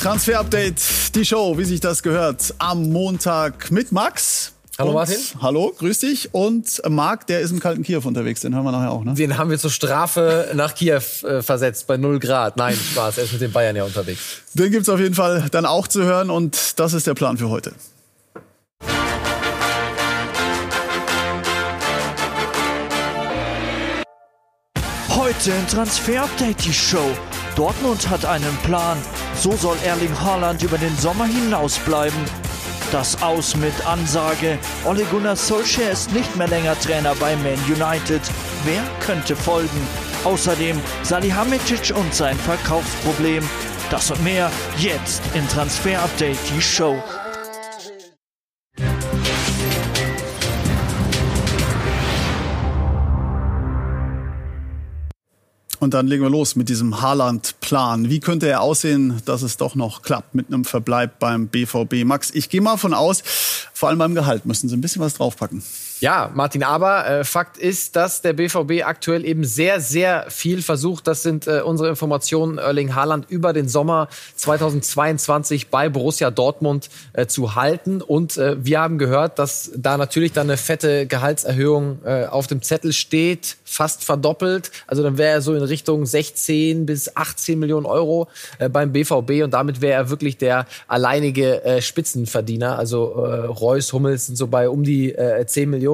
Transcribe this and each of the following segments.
Transfer Update, die Show, wie sich das gehört, am Montag mit Max. Hallo und, Martin. Hallo, grüß dich. Und Marc, der ist im kalten Kiew unterwegs, den hören wir nachher auch, ne? Den haben wir zur Strafe nach Kiew äh, versetzt, bei 0 Grad. Nein, Spaß, er ist mit den Bayern ja unterwegs. Den gibt's auf jeden Fall dann auch zu hören und das ist der Plan für heute. Heute in Transfer Update die Show. Dortmund hat einen Plan. So soll Erling Haaland über den Sommer hinaus bleiben. Das Aus mit Ansage. Ole Gunnar Solskjaer ist nicht mehr länger Trainer bei Man United. Wer könnte folgen? Außerdem Salihamidzic und sein Verkaufsproblem. Das und mehr jetzt in Transfer Update die Show. Und dann legen wir los mit diesem Haaland-Plan. Wie könnte er aussehen, dass es doch noch klappt mit einem Verbleib beim BVB? Max, ich gehe mal von aus, vor allem beim Gehalt müssen Sie ein bisschen was draufpacken. Ja, Martin, aber äh, Fakt ist, dass der BVB aktuell eben sehr, sehr viel versucht. Das sind äh, unsere Informationen, Erling Haaland über den Sommer 2022 bei Borussia Dortmund äh, zu halten. Und äh, wir haben gehört, dass da natürlich dann eine fette Gehaltserhöhung äh, auf dem Zettel steht, fast verdoppelt. Also dann wäre er so in Richtung 16 bis 18 Millionen Euro äh, beim BVB und damit wäre er wirklich der alleinige äh, Spitzenverdiener. Also äh, Reus, Hummels sind so bei um die äh, 10 Millionen.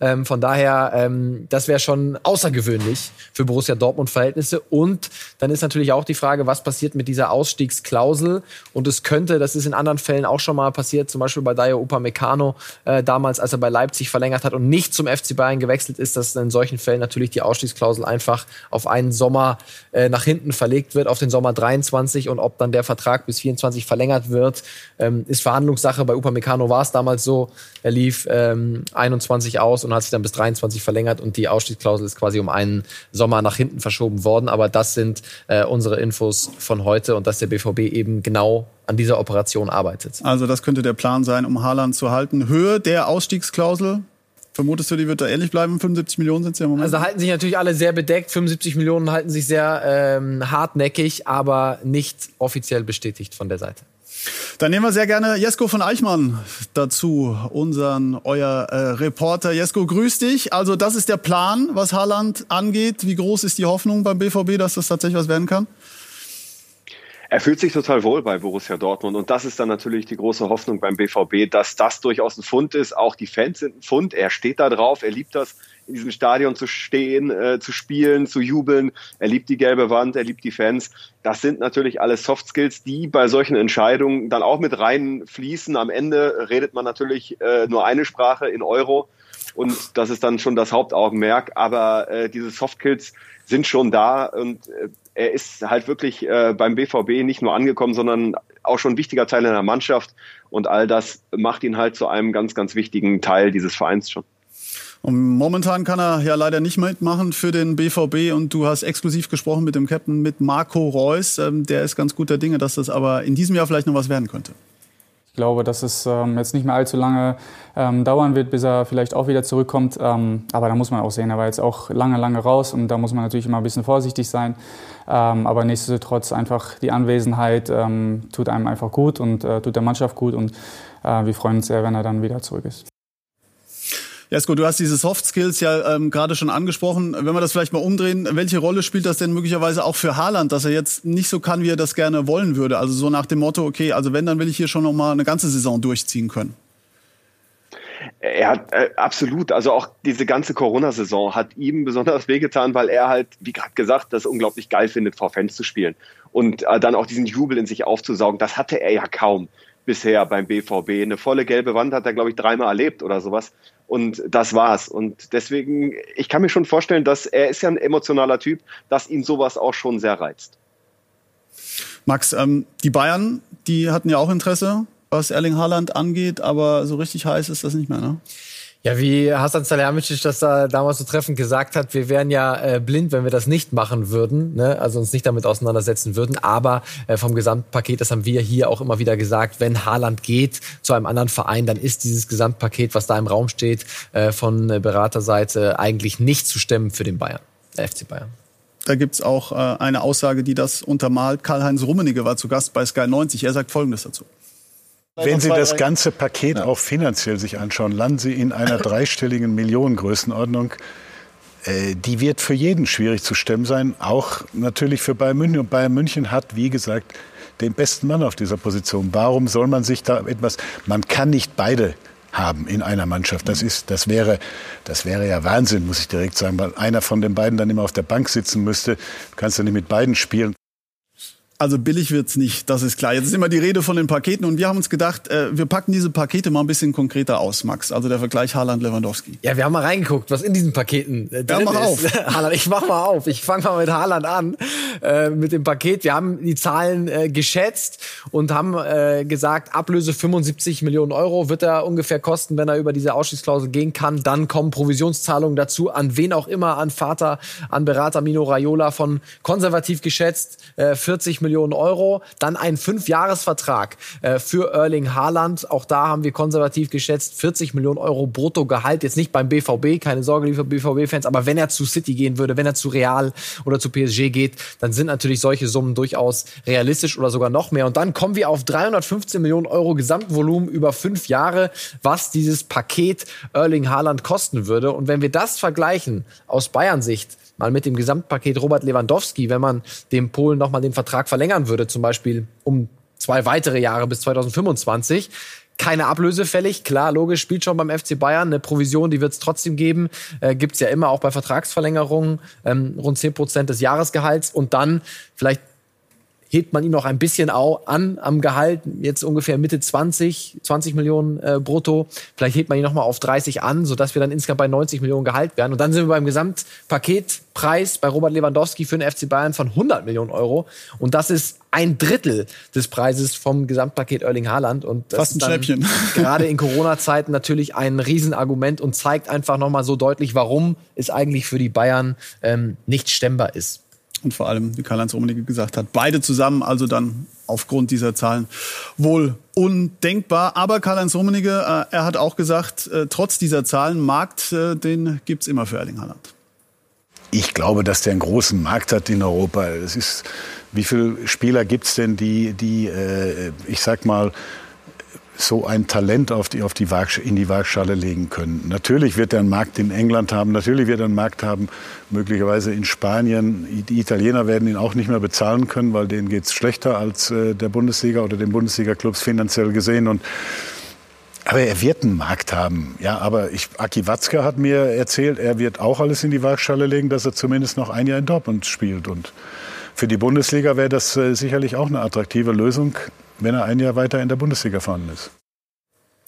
Ähm, von daher, ähm, das wäre schon außergewöhnlich für Borussia Dortmund-Verhältnisse. Und dann ist natürlich auch die Frage, was passiert mit dieser Ausstiegsklausel? Und es könnte, das ist in anderen Fällen auch schon mal passiert, zum Beispiel bei Dayo Upamecano äh, damals, als er bei Leipzig verlängert hat und nicht zum FC Bayern gewechselt ist, dass in solchen Fällen natürlich die Ausstiegsklausel einfach auf einen Sommer äh, nach hinten verlegt wird, auf den Sommer 23 und ob dann der Vertrag bis 24 verlängert wird, ähm, ist Verhandlungssache. Bei Upamecano war es damals so, er lief ähm, 21 aus und hat sich dann bis 23 verlängert und die Ausstiegsklausel ist quasi um einen Sommer nach hinten verschoben worden. Aber das sind äh, unsere Infos von heute und dass der BVB eben genau an dieser Operation arbeitet. Also das könnte der Plan sein, um Haaland zu halten. Höhe der Ausstiegsklausel, Vermutest du, die wird da ähnlich bleiben? 75 Millionen sind es ja im Moment. Also halten sich natürlich alle sehr bedeckt. 75 Millionen halten sich sehr ähm, hartnäckig, aber nicht offiziell bestätigt von der Seite. Dann nehmen wir sehr gerne Jesko von Eichmann dazu, unseren, euer äh, Reporter. Jesko, grüß dich. Also das ist der Plan, was Haaland angeht. Wie groß ist die Hoffnung beim BVB, dass das tatsächlich was werden kann? Er fühlt sich total wohl bei Borussia Dortmund und das ist dann natürlich die große Hoffnung beim BVB, dass das durchaus ein Fund ist. Auch die Fans sind ein Fund. Er steht da drauf, er liebt das, in diesem Stadion zu stehen, äh, zu spielen, zu jubeln. Er liebt die gelbe Wand, er liebt die Fans. Das sind natürlich alles Soft Skills, die bei solchen Entscheidungen dann auch mit reinfließen. Am Ende redet man natürlich äh, nur eine Sprache in Euro und das ist dann schon das Hauptaugenmerk. Aber äh, diese Soft Skills sind schon da und äh, er ist halt wirklich äh, beim BVB nicht nur angekommen, sondern auch schon ein wichtiger Teil in der Mannschaft. Und all das macht ihn halt zu einem ganz, ganz wichtigen Teil dieses Vereins schon. Und momentan kann er ja leider nicht mitmachen für den BVB und du hast exklusiv gesprochen mit dem Captain, mit Marco Reus. Ähm, der ist ganz guter Dinge, dass das aber in diesem Jahr vielleicht noch was werden könnte. Ich glaube, dass es ähm, jetzt nicht mehr allzu lange ähm, dauern wird, bis er vielleicht auch wieder zurückkommt. Ähm, aber da muss man auch sehen, er war jetzt auch lange, lange raus und da muss man natürlich immer ein bisschen vorsichtig sein. Ähm, aber nichtsdestotrotz einfach die Anwesenheit ähm, tut einem einfach gut und äh, tut der Mannschaft gut und äh, wir freuen uns sehr, wenn er dann wieder zurück ist. Jesko, du hast diese Soft Skills ja ähm, gerade schon angesprochen. Wenn wir das vielleicht mal umdrehen, welche Rolle spielt das denn möglicherweise auch für Haaland, dass er jetzt nicht so kann, wie er das gerne wollen würde? Also so nach dem Motto, okay, also wenn, dann will ich hier schon noch mal eine ganze Saison durchziehen können. Er hat äh, absolut, also auch diese ganze Corona-Saison hat ihm besonders wehgetan, weil er halt, wie gerade gesagt, das unglaublich geil findet, vor Fans zu spielen und äh, dann auch diesen Jubel in sich aufzusaugen. Das hatte er ja kaum bisher beim BVB. Eine volle gelbe Wand hat er, glaube ich, dreimal erlebt oder sowas. Und das war's. Und deswegen, ich kann mir schon vorstellen, dass er ist ja ein emotionaler Typ, dass ihn sowas auch schon sehr reizt. Max, ähm, die Bayern, die hatten ja auch Interesse, was Erling Haaland angeht, aber so richtig heiß ist das nicht mehr, ne? Ja, wie Hasan Salihamidzic das da damals so treffend gesagt hat, wir wären ja äh, blind, wenn wir das nicht machen würden, ne? also uns nicht damit auseinandersetzen würden. Aber äh, vom Gesamtpaket, das haben wir hier auch immer wieder gesagt, wenn Haaland geht zu einem anderen Verein, dann ist dieses Gesamtpaket, was da im Raum steht, äh, von Beraterseite eigentlich nicht zu stemmen für den Bayern, der FC Bayern. Da gibt's auch äh, eine Aussage, die das untermalt. Karl-Heinz Rummenigge war zu Gast bei Sky 90. Er sagt Folgendes dazu. Wenn Sie das ganze Paket ja. auch finanziell sich anschauen, landen Sie in einer dreistelligen Millionengrößenordnung. Äh, die wird für jeden schwierig zu stemmen sein, auch natürlich für Bayern München. Und Bayern München hat, wie gesagt, den besten Mann auf dieser Position. Warum soll man sich da etwas, man kann nicht beide haben in einer Mannschaft. Das ist, das wäre, das wäre ja Wahnsinn, muss ich direkt sagen, weil einer von den beiden dann immer auf der Bank sitzen müsste. Du kannst ja nicht mit beiden spielen. Also billig wird's nicht, das ist klar. Jetzt ist immer die Rede von den Paketen und wir haben uns gedacht, äh, wir packen diese Pakete mal ein bisschen konkreter aus, Max. Also der Vergleich Haaland-Lewandowski. Ja, wir haben mal reingeguckt, was in diesen Paketen äh, drin ja, mach ist. Auf. Haaland, ich mach mal auf. Ich fange mal mit Haaland an, äh, mit dem Paket. Wir haben die Zahlen äh, geschätzt und haben äh, gesagt, Ablöse 75 Millionen Euro wird er ungefähr kosten, wenn er über diese Ausstiegsklausel gehen kann. Dann kommen Provisionszahlungen dazu, an wen auch immer, an Vater, an Berater Mino Raiola von konservativ geschätzt äh, 40 Millionen Millionen Euro. Dann ein Fünfjahresvertrag äh, für Erling Haaland. Auch da haben wir konservativ geschätzt 40 Millionen Euro Bruttogehalt. Jetzt nicht beim BVB, keine Sorge, liebe BVB-Fans, aber wenn er zu City gehen würde, wenn er zu Real oder zu PSG geht, dann sind natürlich solche Summen durchaus realistisch oder sogar noch mehr. Und dann kommen wir auf 315 Millionen Euro Gesamtvolumen über fünf Jahre, was dieses Paket Erling Haaland kosten würde. Und wenn wir das vergleichen aus Bayern Sicht mal mit dem Gesamtpaket Robert Lewandowski, wenn man dem Polen nochmal den Vertrag verlängern würde, zum Beispiel um zwei weitere Jahre bis 2025, keine Ablöse fällig. Klar, logisch, spielt schon beim FC Bayern. Eine Provision, die wird es trotzdem geben. Äh, Gibt es ja immer auch bei Vertragsverlängerungen. Ähm, rund 10 Prozent des Jahresgehalts. Und dann vielleicht hebt man ihn noch ein bisschen an am Gehalt, jetzt ungefähr Mitte 20, 20 Millionen äh, brutto. Vielleicht hebt man ihn noch mal auf 30 an, sodass wir dann insgesamt bei 90 Millionen Gehalt werden. Und dann sind wir beim Gesamtpaketpreis bei Robert Lewandowski für den FC Bayern von 100 Millionen Euro. Und das ist ein Drittel des Preises vom Gesamtpaket Erling Haaland. Und das Fast ein Schnäppchen. gerade in Corona-Zeiten natürlich ein Riesenargument und zeigt einfach noch mal so deutlich, warum es eigentlich für die Bayern ähm, nicht stemmbar ist und vor allem, wie Karl-Heinz Rummenigge gesagt hat, beide zusammen, also dann aufgrund dieser Zahlen wohl undenkbar. Aber Karl-Heinz Rummenigge, äh, er hat auch gesagt, äh, trotz dieser Zahlen, Markt, äh, den gibt's immer für Erling Haaland. Ich glaube, dass der einen großen Markt hat in Europa. Es ist, wie viele Spieler gibt's denn, die, die äh, ich sag mal, so ein Talent auf die, auf die in die Waagschale legen können. Natürlich wird er einen Markt in England haben, natürlich wird er einen Markt haben, möglicherweise in Spanien. Die Italiener werden ihn auch nicht mehr bezahlen können, weil denen geht's schlechter als äh, der Bundesliga oder den Bundesliga-Clubs finanziell gesehen. Und aber er wird einen Markt haben. Ja, aber ich, Aki Watzke hat mir erzählt, er wird auch alles in die Waagschale legen, dass er zumindest noch ein Jahr in Dortmund spielt. Und für die Bundesliga wäre das äh, sicherlich auch eine attraktive Lösung, wenn er ein Jahr weiter in der Bundesliga fahren ist.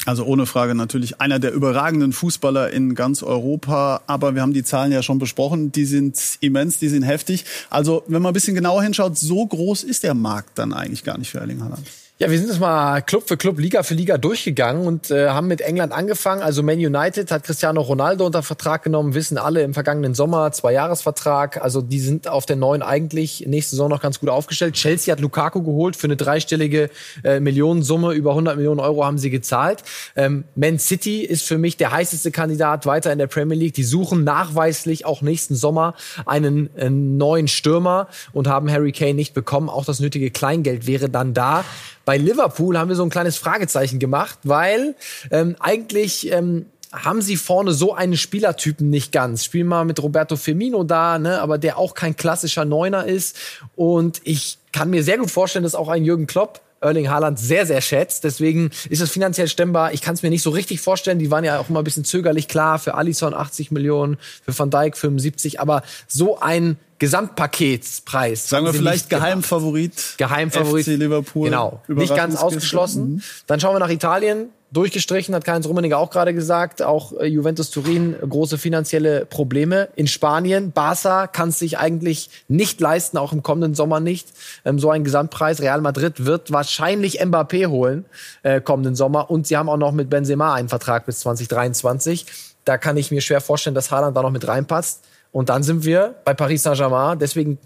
Also ohne Frage natürlich einer der überragenden Fußballer in ganz Europa. Aber wir haben die Zahlen ja schon besprochen. Die sind immens, die sind heftig. Also wenn man ein bisschen genauer hinschaut, so groß ist der Markt dann eigentlich gar nicht für Erling Haaland. Ja, wir sind jetzt mal Club für Club, Liga für Liga durchgegangen und äh, haben mit England angefangen. Also Man United hat Cristiano Ronaldo unter Vertrag genommen, wissen alle im vergangenen Sommer, zwei Jahresvertrag. Also die sind auf der neuen eigentlich nächste Saison noch ganz gut aufgestellt. Chelsea hat Lukaku geholt für eine dreistellige äh, Millionensumme, über 100 Millionen Euro haben sie gezahlt. Ähm, Man City ist für mich der heißeste Kandidat weiter in der Premier League. Die suchen nachweislich auch nächsten Sommer einen, einen neuen Stürmer und haben Harry Kane nicht bekommen. Auch das nötige Kleingeld wäre dann da. Bei Liverpool haben wir so ein kleines Fragezeichen gemacht, weil ähm, eigentlich ähm, haben sie vorne so einen Spielertypen nicht ganz. Spielen mal mit Roberto Firmino da, ne, aber der auch kein klassischer Neuner ist. Und ich kann mir sehr gut vorstellen, dass auch ein Jürgen Klopp Erling Haaland sehr, sehr schätzt. Deswegen ist es finanziell stemmbar. Ich kann es mir nicht so richtig vorstellen. Die waren ja auch immer ein bisschen zögerlich. Klar, für Alisson 80 Millionen, für Van Dijk 75. Aber so ein Gesamtpaketspreis. Sagen wir vielleicht Geheimfavorit. Geheimfavorit. FC Liverpool. Genau. Nicht ganz ausgeschlossen. Mhm. Dann schauen wir nach Italien. Durchgestrichen, hat Karl-Heinz Rummenigge auch gerade gesagt. Auch äh, Juventus Turin große finanzielle Probleme. In Spanien, Barca kann es sich eigentlich nicht leisten, auch im kommenden Sommer nicht. Ähm, so ein Gesamtpreis. Real Madrid wird wahrscheinlich Mbappé holen äh, kommenden Sommer. Und sie haben auch noch mit Benzema einen Vertrag bis 2023. Da kann ich mir schwer vorstellen, dass Haaland da noch mit reinpasst. Und dann sind wir bei Paris Saint-Germain. Deswegen,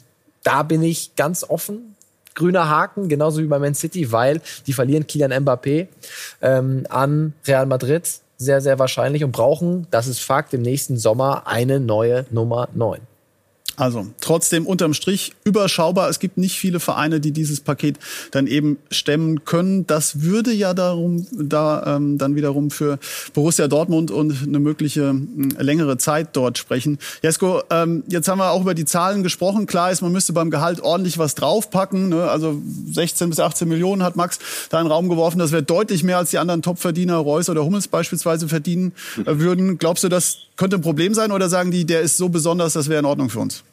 da bin ich ganz offen. Grüner Haken, genauso wie bei Man City, weil die verlieren Kylian Mbappé ähm, an Real Madrid. Sehr, sehr wahrscheinlich und brauchen, das ist Fakt, im nächsten Sommer eine neue Nummer 9. Also trotzdem unterm Strich überschaubar. Es gibt nicht viele Vereine, die dieses Paket dann eben stemmen können. Das würde ja darum, da ähm, dann wiederum für Borussia Dortmund und eine mögliche äh, längere Zeit dort sprechen. Jesko, ähm, jetzt haben wir auch über die Zahlen gesprochen. Klar ist, man müsste beim Gehalt ordentlich was draufpacken. Ne? Also 16 bis 18 Millionen hat Max da in den Raum geworfen. Das wäre deutlich mehr als die anderen Topverdiener, Reus oder Hummels beispielsweise verdienen äh, würden. Glaubst du, das könnte ein Problem sein oder sagen die, der ist so besonders, das wäre in Ordnung für uns?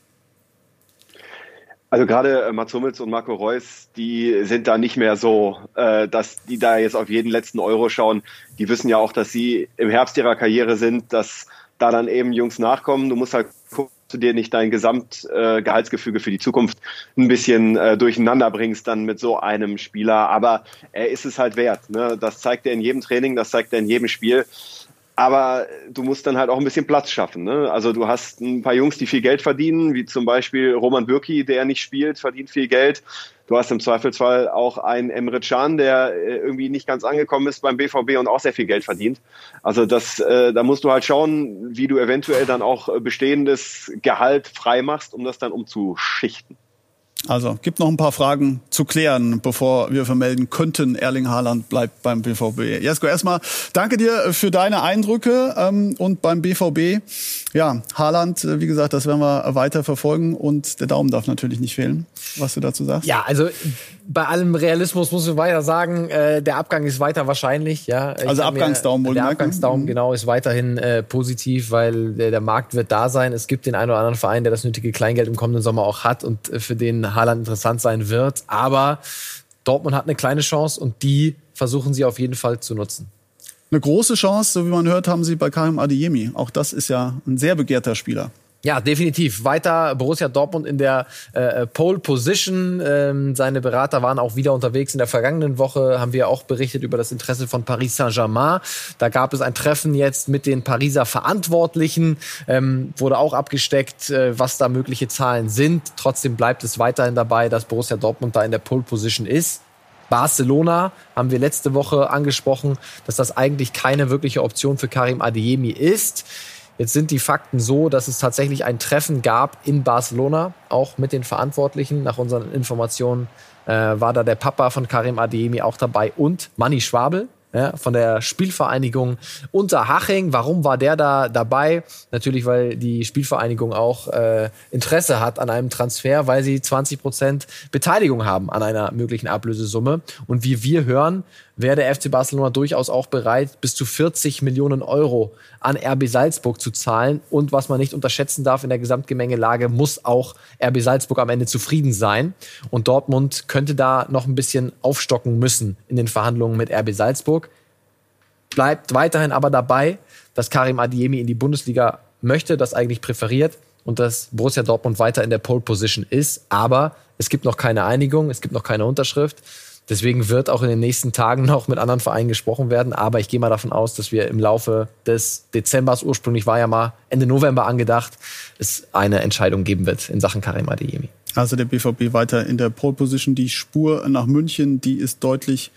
Also gerade äh, Mats Hummels und Marco Reus, die sind da nicht mehr so, äh, dass die da jetzt auf jeden letzten Euro schauen. Die wissen ja auch, dass sie im Herbst ihrer Karriere sind, dass da dann eben Jungs nachkommen. Du musst halt gucken, dass du dir nicht dein Gesamtgehaltsgefüge äh, für die Zukunft ein bisschen durcheinander bringst dann mit so einem Spieler. Aber er ist es halt wert. Ne? Das zeigt er in jedem Training, das zeigt er in jedem Spiel. Aber du musst dann halt auch ein bisschen Platz schaffen. Ne? Also du hast ein paar Jungs, die viel Geld verdienen, wie zum Beispiel Roman Bürki, der nicht spielt, verdient viel Geld. Du hast im Zweifelsfall auch einen Emre Can, der äh, irgendwie nicht ganz angekommen ist beim BVB und auch sehr viel Geld verdient. Also das, äh, da musst du halt schauen, wie du eventuell dann auch bestehendes Gehalt freimachst, um das dann umzuschichten. Also gibt noch ein paar Fragen zu klären, bevor wir vermelden könnten, Erling Haaland bleibt beim BVB. Jesko, erstmal danke dir für deine Eindrücke ähm, und beim BVB. Ja, Haaland, äh, wie gesagt, das werden wir weiter verfolgen und der Daumen darf natürlich nicht fehlen, was du dazu sagst. Ja, also bei allem Realismus muss ich weiter sagen, äh, der Abgang ist weiter wahrscheinlich. Ja, ich also Abgangsdaumen wohl. Der Abgangsdaumen mhm. genau ist weiterhin äh, positiv, weil der, der, Markt wird da sein. Es gibt den einen oder anderen Verein, der das nötige Kleingeld im kommenden Sommer auch hat und äh, für den Haaland interessant sein wird. Aber Dortmund hat eine kleine Chance und die versuchen sie auf jeden Fall zu nutzen. Eine große Chance, so wie man hört, haben sie bei Karim Adeyemi. Auch das ist ja ein sehr begehrter Spieler. Ja, definitiv. Weiter Borussia Dortmund in der äh, Pole Position. Ähm, seine Berater waren auch wieder unterwegs. In der vergangenen Woche haben wir auch berichtet über das Interesse von Paris Saint-Germain. Da gab es ein Treffen jetzt mit den Pariser Verantwortlichen. Ähm, wurde auch abgesteckt, äh, was da mögliche Zahlen sind. Trotzdem bleibt es weiterhin dabei, dass Borussia Dortmund da in der Pole Position ist. Barcelona haben wir letzte Woche angesprochen, dass das eigentlich keine wirkliche Option für Karim Adeyemi ist. Jetzt sind die Fakten so, dass es tatsächlich ein Treffen gab in Barcelona, auch mit den Verantwortlichen. Nach unseren Informationen äh, war da der Papa von Karim Adeyemi auch dabei und Manni Schwabel, ja, von der Spielvereinigung Unterhaching. Warum war der da dabei? Natürlich, weil die Spielvereinigung auch äh, Interesse hat an einem Transfer, weil sie 20 Prozent Beteiligung haben an einer möglichen Ablösesumme. Und wie wir hören, wäre der FC Barcelona durchaus auch bereit, bis zu 40 Millionen Euro an RB Salzburg zu zahlen. Und was man nicht unterschätzen darf in der Gesamtgemengelage, muss auch RB Salzburg am Ende zufrieden sein. Und Dortmund könnte da noch ein bisschen aufstocken müssen in den Verhandlungen mit RB Salzburg. Bleibt weiterhin aber dabei, dass Karim Adiemi in die Bundesliga möchte, das eigentlich präferiert und dass Borussia Dortmund weiter in der Pole Position ist. Aber es gibt noch keine Einigung, es gibt noch keine Unterschrift. Deswegen wird auch in den nächsten Tagen noch mit anderen Vereinen gesprochen werden. Aber ich gehe mal davon aus, dass wir im Laufe des Dezembers, ursprünglich war ja mal Ende November angedacht, es eine Entscheidung geben wird in Sachen Karim Adeyemi. Also der BVB weiter in der Pole Position. Die Spur nach München, die ist deutlich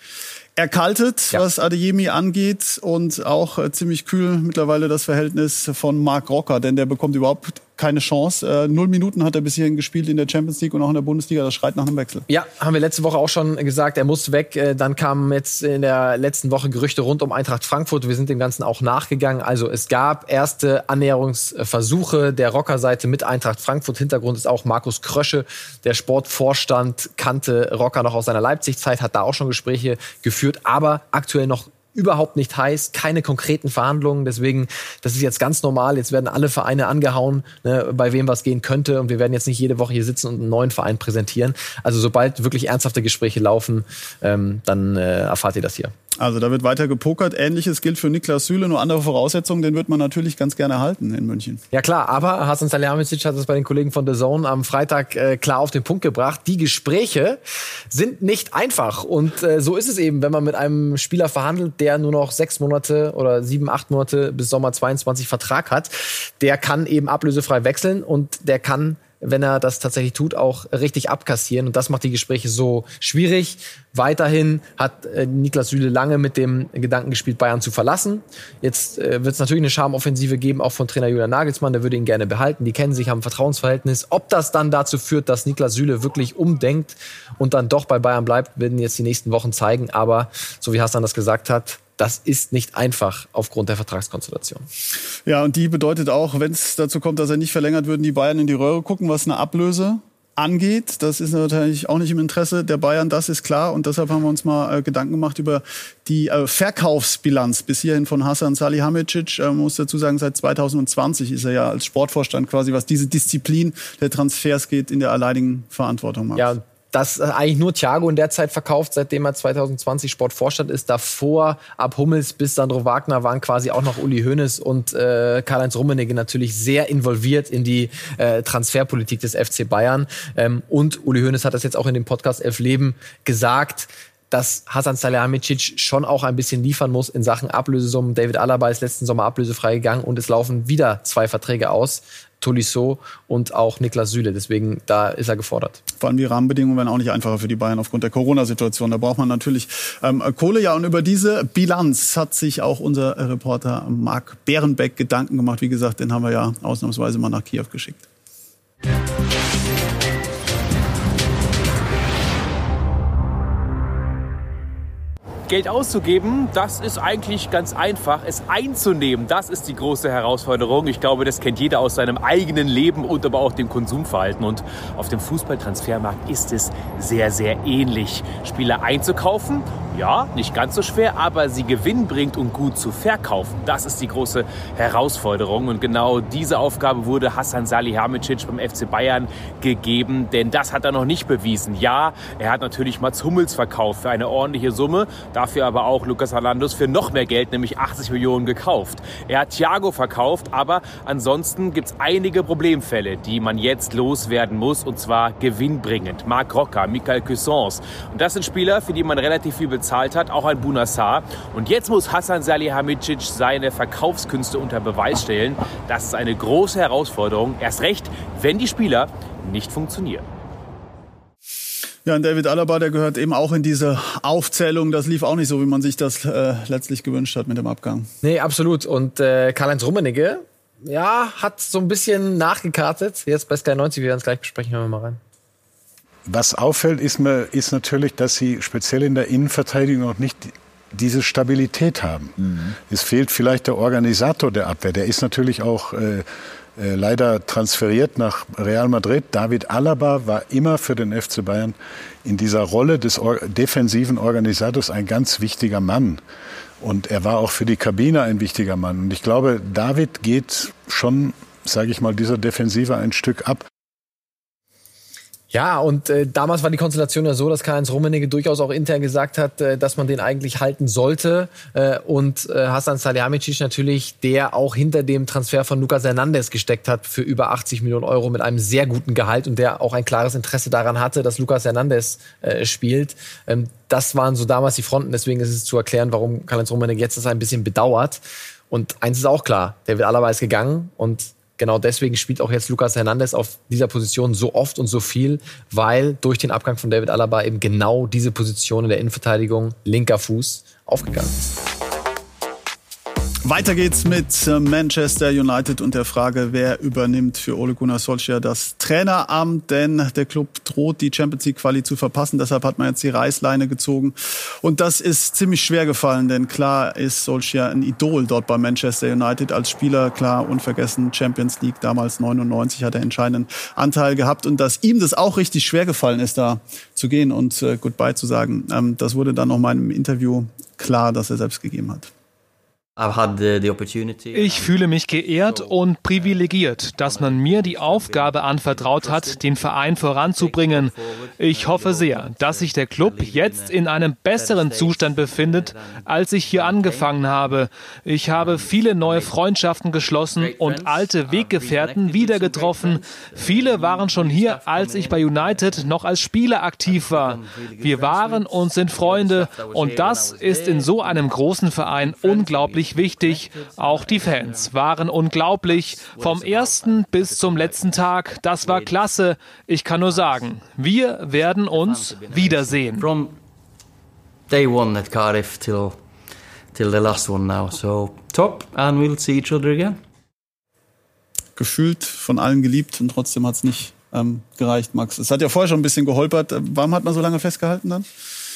erkaltet, ja. was Adeyemi angeht und auch äh, ziemlich kühl mittlerweile das Verhältnis von Marc Rocker, denn der bekommt überhaupt keine Chance. Äh, null Minuten hat er bis hierhin gespielt in der Champions League und auch in der Bundesliga. Das schreit nach einem Wechsel. Ja, haben wir letzte Woche auch schon gesagt, er muss weg. Äh, dann kamen jetzt in der letzten Woche Gerüchte rund um Eintracht Frankfurt. Wir sind dem Ganzen auch nachgegangen. Also es gab erste Annäherungsversuche der Rocker-Seite mit Eintracht Frankfurt. Hintergrund ist auch Markus Krösche. Der Sportvorstand kannte Rocker noch aus seiner Leipzig-Zeit, hat da auch schon Gespräche geführt, aber aktuell noch überhaupt nicht heiß, keine konkreten Verhandlungen. Deswegen, das ist jetzt ganz normal. Jetzt werden alle Vereine angehauen, ne, bei wem was gehen könnte. Und wir werden jetzt nicht jede Woche hier sitzen und einen neuen Verein präsentieren. Also sobald wirklich ernsthafte Gespräche laufen, ähm, dann äh, erfahrt ihr das hier. Also da wird weiter gepokert. Ähnliches gilt für Niklas Süle, nur andere Voraussetzungen, den wird man natürlich ganz gerne halten in München. Ja klar, aber Hasan Salihamidzic hat es bei den Kollegen von The Zone am Freitag äh, klar auf den Punkt gebracht. Die Gespräche sind nicht einfach und äh, so ist es eben, wenn man mit einem Spieler verhandelt, der nur noch sechs Monate oder sieben, acht Monate bis Sommer 22 Vertrag hat. Der kann eben ablösefrei wechseln und der kann wenn er das tatsächlich tut, auch richtig abkassieren. Und das macht die Gespräche so schwierig. Weiterhin hat äh, Niklas Süle lange mit dem Gedanken gespielt, Bayern zu verlassen. Jetzt äh, wird es natürlich eine Schamoffensive geben, auch von Trainer Julian Nagelsmann. Der würde ihn gerne behalten. Die kennen sich, haben ein Vertrauensverhältnis. Ob das dann dazu führt, dass Niklas Süle wirklich umdenkt und dann doch bei Bayern bleibt, werden jetzt die nächsten Wochen zeigen. Aber so wie Hassan das gesagt hat, das ist nicht einfach aufgrund der Vertragskonstellation. Ja, und die bedeutet auch, wenn es dazu kommt, dass er nicht verlängert, würden die Bayern in die Röhre gucken, was eine Ablöse angeht. Das ist natürlich auch nicht im Interesse der Bayern, das ist klar. Und deshalb haben wir uns mal äh, Gedanken gemacht über die äh, Verkaufsbilanz bis hierhin von Hasan Salihamidzic. Äh, muss dazu sagen, seit 2020 ist er ja als Sportvorstand quasi, was diese Disziplin der Transfers geht, in der alleinigen Verantwortung. Macht. Ja, dass äh, eigentlich nur Thiago in der Zeit verkauft, seitdem er 2020 Sportvorstand ist. Davor, ab Hummels bis Sandro Wagner, waren quasi auch noch Uli Hoeneß und äh, Karl-Heinz Rummenigge natürlich sehr involviert in die äh, Transferpolitik des FC Bayern. Ähm, und Uli Hoeneß hat das jetzt auch in dem Podcast Elf Leben gesagt dass Hasan Salihamidzic schon auch ein bisschen liefern muss in Sachen Ablösesummen. David Alaba ist letzten Sommer ablösefrei gegangen und es laufen wieder zwei Verträge aus. Tolisso und auch Niklas Süle. Deswegen, da ist er gefordert. Vor allem die Rahmenbedingungen werden auch nicht einfacher für die Bayern aufgrund der Corona-Situation. Da braucht man natürlich ähm, Kohle. Ja, und über diese Bilanz hat sich auch unser Reporter Marc Bärenbeck Gedanken gemacht. Wie gesagt, den haben wir ja ausnahmsweise mal nach Kiew geschickt. Geld auszugeben, das ist eigentlich ganz einfach. Es einzunehmen, das ist die große Herausforderung. Ich glaube, das kennt jeder aus seinem eigenen Leben und aber auch dem Konsumverhalten. Und auf dem Fußballtransfermarkt ist es sehr, sehr ähnlich. Spieler einzukaufen, ja, nicht ganz so schwer, aber sie gewinnbringend und gut zu verkaufen, das ist die große Herausforderung. Und genau diese Aufgabe wurde Hassan Salihamidzic beim FC Bayern gegeben, denn das hat er noch nicht bewiesen. Ja, er hat natürlich Mats Hummels verkauft für eine ordentliche Summe. Dafür aber auch Lukas Hernandez für noch mehr Geld, nämlich 80 Millionen gekauft. Er hat Thiago verkauft, aber ansonsten gibt es einige Problemfälle, die man jetzt loswerden muss und zwar gewinnbringend. Marc Rocker, Michael Cuissons. Und das sind Spieler, für die man relativ viel bezahlt hat, auch ein Bunassar. Und jetzt muss Hassan Salihamidzic seine Verkaufskünste unter Beweis stellen. Das ist eine große Herausforderung. Erst recht, wenn die Spieler nicht funktionieren. Ja, und David Alaba, der gehört eben auch in diese Aufzählung. Das lief auch nicht so, wie man sich das äh, letztlich gewünscht hat mit dem Abgang. Nee, absolut. Und äh, Karl-Heinz Rummenigge, ja, hat so ein bisschen nachgekartet. Jetzt bei Sky 90, wir werden es gleich besprechen, hören wir mal rein. Was auffällt, ist, mir, ist natürlich, dass sie speziell in der Innenverteidigung noch nicht diese Stabilität haben. Mhm. Es fehlt vielleicht der Organisator der Abwehr. Der ist natürlich auch äh, äh, leider transferiert nach Real Madrid. David Alaba war immer für den FC Bayern in dieser Rolle des defensiven Organisators ein ganz wichtiger Mann. Und er war auch für die Kabine ein wichtiger Mann. Und ich glaube, David geht schon, sage ich mal, dieser Defensive ein Stück ab. Ja, und äh, damals war die Konstellation ja so, dass Karl-Heinz Rummenigge durchaus auch intern gesagt hat, äh, dass man den eigentlich halten sollte. Äh, und äh, Hassan Salihamidzic natürlich, der auch hinter dem Transfer von Lucas Hernandez gesteckt hat für über 80 Millionen Euro mit einem sehr guten Gehalt und der auch ein klares Interesse daran hatte, dass Lucas Hernandez äh, spielt. Ähm, das waren so damals die Fronten, deswegen ist es zu erklären, warum Karl-Heinz Rummenigge jetzt das ein bisschen bedauert. Und eins ist auch klar, David Alaba ist gegangen und genau deswegen spielt auch jetzt Lucas Hernandez auf dieser Position so oft und so viel, weil durch den Abgang von David Alaba eben genau diese Position in der Innenverteidigung, linker Fuß, aufgegangen ist. Weiter geht's mit äh, Manchester United und der Frage, wer übernimmt für Ole Gunnar Solskjaer das Traineramt, denn der Club droht die Champions League Quali zu verpassen, deshalb hat man jetzt die Reißleine gezogen. Und das ist ziemlich schwer gefallen, denn klar ist Solskjaer ein Idol dort bei Manchester United als Spieler, klar unvergessen Champions League damals 99 hat er entscheidenden Anteil gehabt. Und dass ihm das auch richtig schwer gefallen ist, da zu gehen und äh, Goodbye zu sagen, ähm, das wurde dann noch mal im Interview klar, dass er selbst gegeben hat. Ich fühle mich geehrt und privilegiert, dass man mir die Aufgabe anvertraut hat, den Verein voranzubringen. Ich hoffe sehr, dass sich der Club jetzt in einem besseren Zustand befindet, als ich hier angefangen habe. Ich habe viele neue Freundschaften geschlossen und alte Weggefährten wieder getroffen. Viele waren schon hier, als ich bei United noch als Spieler aktiv war. Wir waren und sind Freunde und das ist in so einem großen Verein unglaublich unglaublich wichtig. Auch die Fans waren unglaublich. Vom ersten bis zum letzten Tag. Das war klasse. Ich kann nur sagen, wir werden uns wiedersehen. From day one at Cardiff till, till the last one now. So top and we'll see each other again. Gefühlt von allen geliebt und trotzdem hat es nicht ähm, gereicht, Max. Es hat ja vorher schon ein bisschen geholpert. Warum hat man so lange festgehalten dann?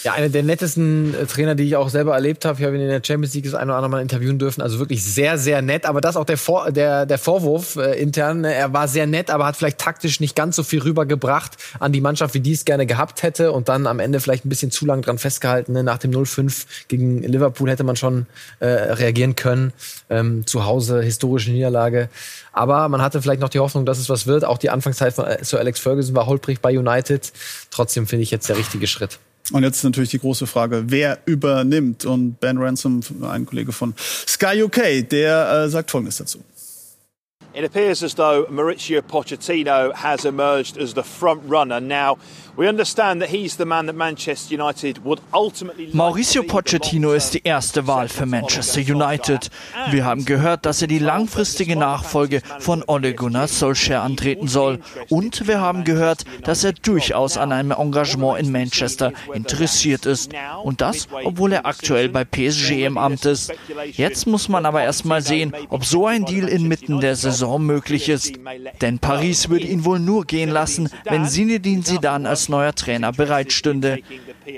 Ja, einer der nettesten äh, Trainer, die ich auch selber erlebt habe. Ich habe ihn in der Champions League das eine oder andere Mal interviewen dürfen. Also wirklich sehr, sehr nett. Aber das auch der, Vor der, der Vorwurf äh, intern. Er war sehr nett, aber hat vielleicht taktisch nicht ganz so viel rübergebracht an die Mannschaft, wie die es gerne gehabt hätte. Und dann am Ende vielleicht ein bisschen zu lang dran festgehalten. Ne? Nach dem 0-5 gegen Liverpool hätte man schon äh, reagieren können. Ähm, zu Hause, historische Niederlage. Aber man hatte vielleicht noch die Hoffnung, dass es was wird. Auch die Anfangszeit von äh, Sir Alex Ferguson war holprig bei United. Trotzdem finde ich jetzt der richtige Schritt. Und jetzt natürlich die große Frage, wer übernimmt? Und Ben Ransom, ein Kollege von Sky UK, der äh, sagt Folgendes dazu. It appears as though Maurizio Pochettino has emerged as the front runner. Now, we understand that he's the man that Manchester United would ultimately Mauricio Pochettino ist die erste Wahl für Manchester United. Wir haben gehört, dass er die langfristige Nachfolge von Ole Gunnar Solskjaer antreten soll. Und wir haben gehört, dass er durchaus an einem Engagement in Manchester interessiert ist. Und das, obwohl er aktuell bei PSG im Amt ist. Jetzt muss man aber erstmal sehen, ob so ein Deal inmitten der Saison Saison möglich ist. Denn Paris würde ihn wohl nur gehen lassen, wenn Zinedine Zidane als neuer Trainer bereitstünde.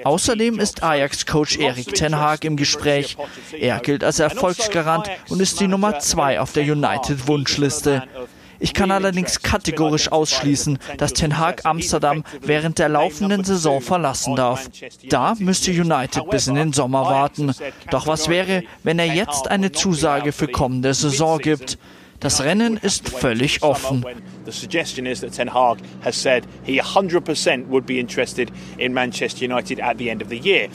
Außerdem ist Ajax-Coach Erik Ten Haag im Gespräch. Er gilt als Erfolgsgarant und ist die Nummer zwei auf der United-Wunschliste. Ich kann allerdings kategorisch ausschließen, dass Ten Hag Amsterdam während der laufenden Saison verlassen darf. Da müsste United bis in den Sommer warten. Doch was wäre, wenn er jetzt eine Zusage für kommende Saison gibt? Das Rennen ist völlig offen. The suggestion is that Ten Hag has said he 100% would be interested in Manchester United at the end of the year.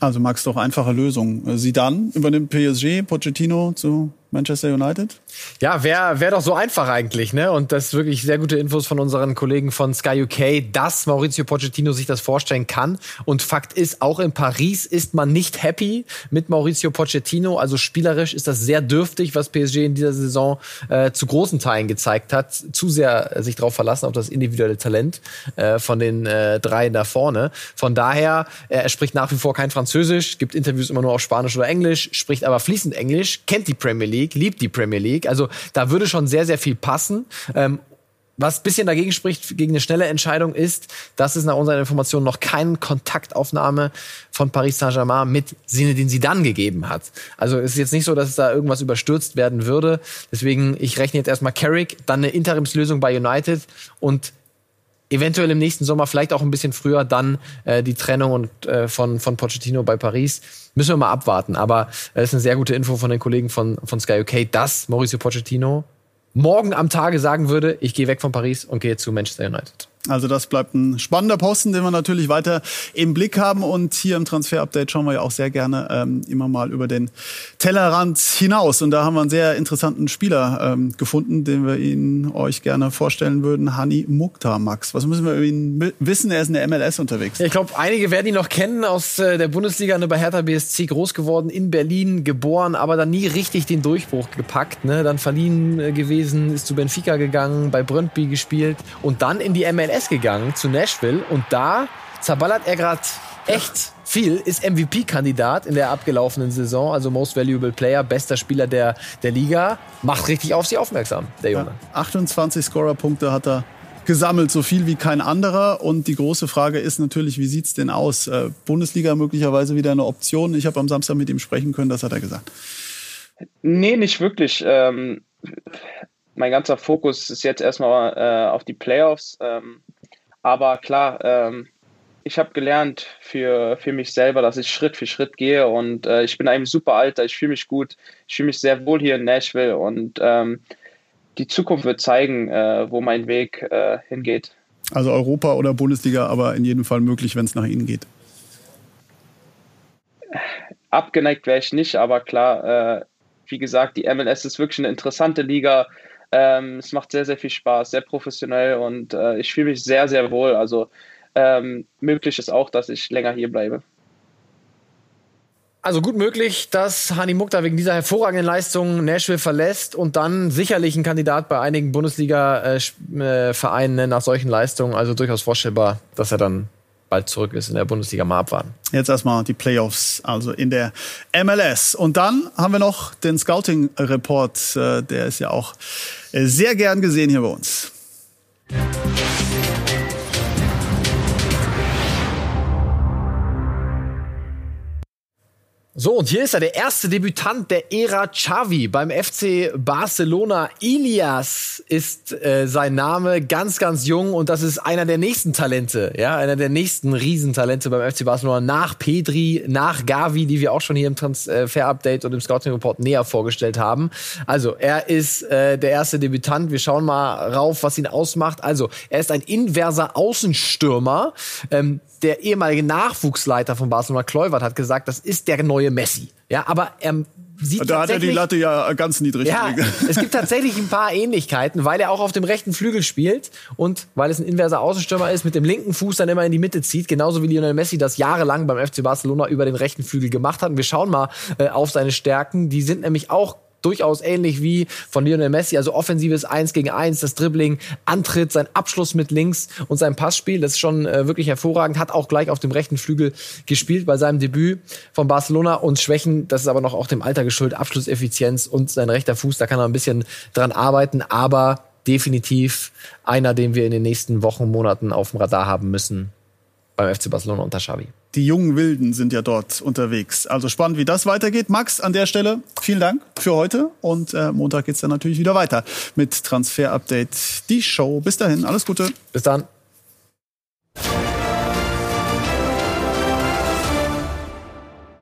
Also Max, doch einfache Lösung. Sie dann übernimmt PSG, Pochettino zu Manchester United? Ja, wäre wär doch so einfach eigentlich, ne? Und das wirklich sehr gute Infos von unseren Kollegen von Sky UK, dass Maurizio Pochettino sich das vorstellen kann. Und Fakt ist, auch in Paris ist man nicht happy mit Maurizio Pochettino. Also spielerisch ist das sehr dürftig, was PSG in dieser Saison äh, zu großen Teilen gezeigt hat. Zu sehr sich darauf verlassen, auf das individuelle Talent äh, von den äh, drei da vorne. Von daher, äh, er spricht nach wie vor kein Französisch, gibt Interviews immer nur auf Spanisch oder Englisch, spricht aber fließend Englisch, kennt die Premier League League, liebt die Premier League. Also da würde schon sehr, sehr viel passen. Ähm, was bisschen dagegen spricht, gegen eine schnelle Entscheidung ist, dass es nach unseren Informationen noch keine Kontaktaufnahme von Paris Saint-Germain mit Zinedine Zidane gegeben hat. Also es ist jetzt nicht so, dass da irgendwas überstürzt werden würde. Deswegen, ich rechne jetzt erstmal Carrick, dann eine Interimslösung bei United und eventuell im nächsten Sommer, vielleicht auch ein bisschen früher, dann äh, die Trennung und, äh, von, von Pochettino bei Paris. Müssen wir mal abwarten. Aber es äh, ist eine sehr gute Info von den Kollegen von, von Sky UK, dass Mauricio Pochettino morgen am Tage sagen würde, ich gehe weg von Paris und gehe zu Manchester United. Also das bleibt ein spannender Posten, den wir natürlich weiter im Blick haben. Und hier im Transfer-Update schauen wir ja auch sehr gerne ähm, immer mal über den Tellerrand hinaus. Und da haben wir einen sehr interessanten Spieler ähm, gefunden, den wir Ihnen euch gerne vorstellen würden. Hani Mukhtar, Max. Was müssen wir über ihn wissen? Er ist in der MLS unterwegs. Ich glaube, einige werden ihn noch kennen aus äh, der Bundesliga, ne, bei Hertha BSC groß geworden, in Berlin geboren, aber dann nie richtig den Durchbruch gepackt. Ne? Dann verliehen äh, gewesen, ist zu Benfica gegangen, bei Brøndby gespielt und dann in die MLS MLS gegangen zu Nashville und da zerballert er gerade echt viel, ist MVP-Kandidat in der abgelaufenen Saison, also Most Valuable Player, bester Spieler der, der Liga, macht richtig auf sie aufmerksam, der Junge. Ja, 28 Scorer-Punkte hat er gesammelt, so viel wie kein anderer. Und die große Frage ist natürlich, wie sieht's denn aus? Äh, Bundesliga möglicherweise wieder eine Option. Ich habe am Samstag mit ihm sprechen können, das hat er gesagt. Nee, nicht wirklich. Ähm, mein ganzer Fokus ist jetzt erstmal äh, auf die Playoffs. Ähm, aber klar, ähm, ich habe gelernt für, für mich selber, dass ich Schritt für Schritt gehe und äh, ich bin eigentlich super Alter, ich fühle mich gut, ich fühle mich sehr wohl hier in Nashville und ähm, die Zukunft wird zeigen, äh, wo mein Weg äh, hingeht. Also Europa oder Bundesliga, aber in jedem Fall möglich, wenn es nach Ihnen geht. Abgeneigt wäre ich nicht, aber klar, äh, wie gesagt, die MLS ist wirklich eine interessante Liga. Ähm, es macht sehr, sehr viel Spaß, sehr professionell und äh, ich fühle mich sehr, sehr wohl. Also ähm, möglich ist auch, dass ich länger hier bleibe. Also gut möglich, dass Hani Mukta wegen dieser hervorragenden Leistung Nashville verlässt und dann sicherlich ein Kandidat bei einigen Bundesliga-Vereinen nach solchen Leistungen. Also durchaus vorstellbar, dass er dann bald zurück ist in der Bundesliga mal abwarten. Jetzt erstmal die Playoffs, also in der MLS. Und dann haben wir noch den Scouting-Report, äh, der ist ja auch äh, sehr gern gesehen hier bei uns. So, und hier ist er, der erste Debütant der Ära Xavi beim FC Barcelona. Ilias ist äh, sein Name, ganz, ganz jung und das ist einer der nächsten Talente, ja, einer der nächsten Riesentalente beim FC Barcelona nach Pedri, nach Gavi, die wir auch schon hier im Transfer-Update und im Scouting-Report näher vorgestellt haben. Also, er ist äh, der erste Debütant. Wir schauen mal rauf, was ihn ausmacht. Also, er ist ein inverser Außenstürmer. Ähm, der ehemalige Nachwuchsleiter von Barcelona, Kluivert, hat gesagt, das ist der neue Messi. Ja, aber er sieht Da hat er die Latte ja ganz niedrig ja, gelegt. es gibt tatsächlich ein paar Ähnlichkeiten, weil er auch auf dem rechten Flügel spielt und weil es ein inverser Außenstürmer ist, mit dem linken Fuß dann immer in die Mitte zieht, genauso wie Lionel Messi das jahrelang beim FC Barcelona über den rechten Flügel gemacht hat. Und wir schauen mal äh, auf seine Stärken. Die sind nämlich auch durchaus ähnlich wie von Lionel Messi, also offensives 1 gegen 1, das Dribbling, Antritt, sein Abschluss mit links und sein Passspiel, das ist schon äh, wirklich hervorragend, hat auch gleich auf dem rechten Flügel gespielt bei seinem Debüt von Barcelona und Schwächen, das ist aber noch auch dem Alter geschuldet, Abschlusseffizienz und sein rechter Fuß, da kann er ein bisschen dran arbeiten, aber definitiv einer, den wir in den nächsten Wochen, Monaten auf dem Radar haben müssen beim FC Barcelona unter Xavi. Die jungen Wilden sind ja dort unterwegs. Also spannend, wie das weitergeht. Max, an der Stelle vielen Dank für heute. Und äh, Montag geht's dann natürlich wieder weiter mit Transfer Update, die Show. Bis dahin, alles Gute. Bis dann.